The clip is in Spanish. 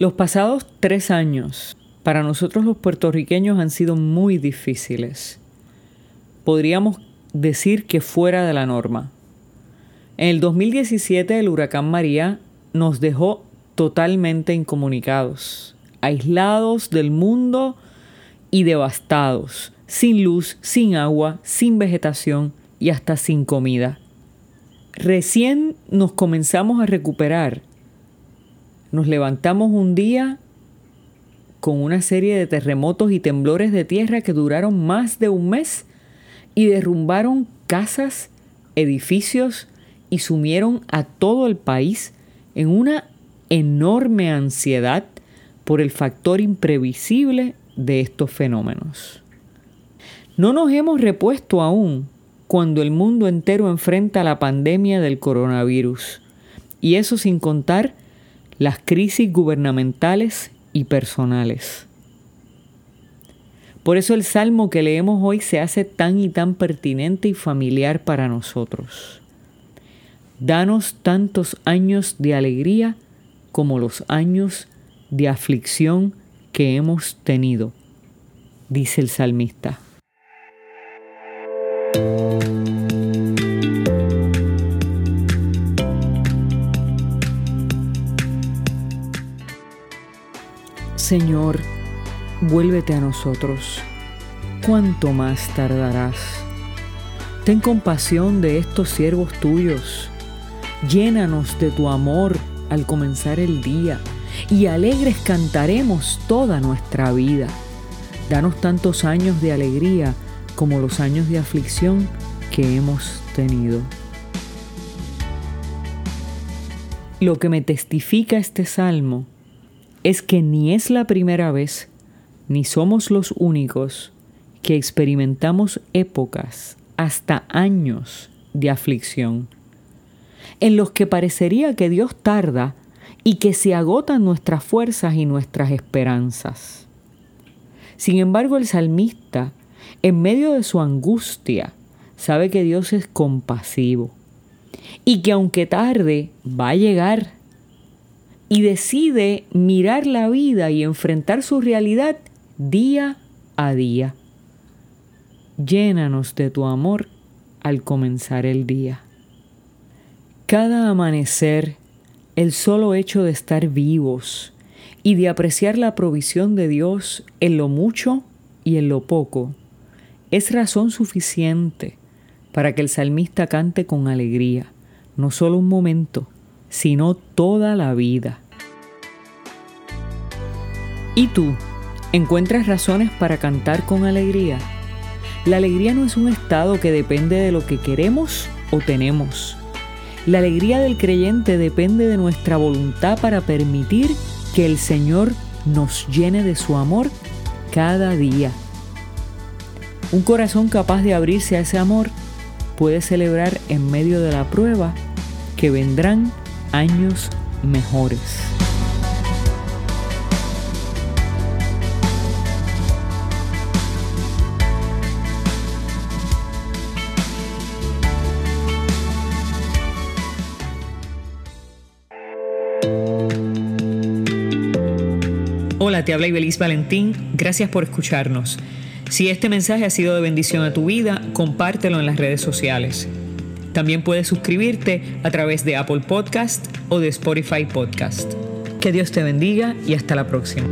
Los pasados tres años para nosotros los puertorriqueños han sido muy difíciles. Podríamos decir que fuera de la norma. En el 2017 el huracán María nos dejó totalmente incomunicados, aislados del mundo y devastados, sin luz, sin agua, sin vegetación y hasta sin comida. Recién nos comenzamos a recuperar nos levantamos un día con una serie de terremotos y temblores de tierra que duraron más de un mes y derrumbaron casas, edificios y sumieron a todo el país en una enorme ansiedad por el factor imprevisible de estos fenómenos. No nos hemos repuesto aún cuando el mundo entero enfrenta la pandemia del coronavirus, y eso sin contar las crisis gubernamentales y personales. Por eso el salmo que leemos hoy se hace tan y tan pertinente y familiar para nosotros. Danos tantos años de alegría como los años de aflicción que hemos tenido, dice el salmista. Señor, vuélvete a nosotros. ¿Cuánto más tardarás? Ten compasión de estos siervos tuyos. Llénanos de tu amor al comenzar el día y alegres cantaremos toda nuestra vida. Danos tantos años de alegría como los años de aflicción que hemos tenido. Lo que me testifica este salmo es que ni es la primera vez, ni somos los únicos que experimentamos épocas, hasta años de aflicción, en los que parecería que Dios tarda y que se agotan nuestras fuerzas y nuestras esperanzas. Sin embargo, el salmista, en medio de su angustia, sabe que Dios es compasivo y que aunque tarde, va a llegar y decide mirar la vida y enfrentar su realidad día a día. Llénanos de tu amor al comenzar el día. Cada amanecer, el solo hecho de estar vivos y de apreciar la provisión de Dios en lo mucho y en lo poco, es razón suficiente para que el salmista cante con alegría, no solo un momento, sino toda la vida. ¿Y tú? ¿Encuentras razones para cantar con alegría? La alegría no es un estado que depende de lo que queremos o tenemos. La alegría del creyente depende de nuestra voluntad para permitir que el Señor nos llene de su amor cada día. Un corazón capaz de abrirse a ese amor puede celebrar en medio de la prueba que vendrán años mejores. Hola, te habla Ibeliz Valentín. Gracias por escucharnos. Si este mensaje ha sido de bendición a tu vida, compártelo en las redes sociales. También puedes suscribirte a través de Apple Podcast o de Spotify Podcast. Que Dios te bendiga y hasta la próxima.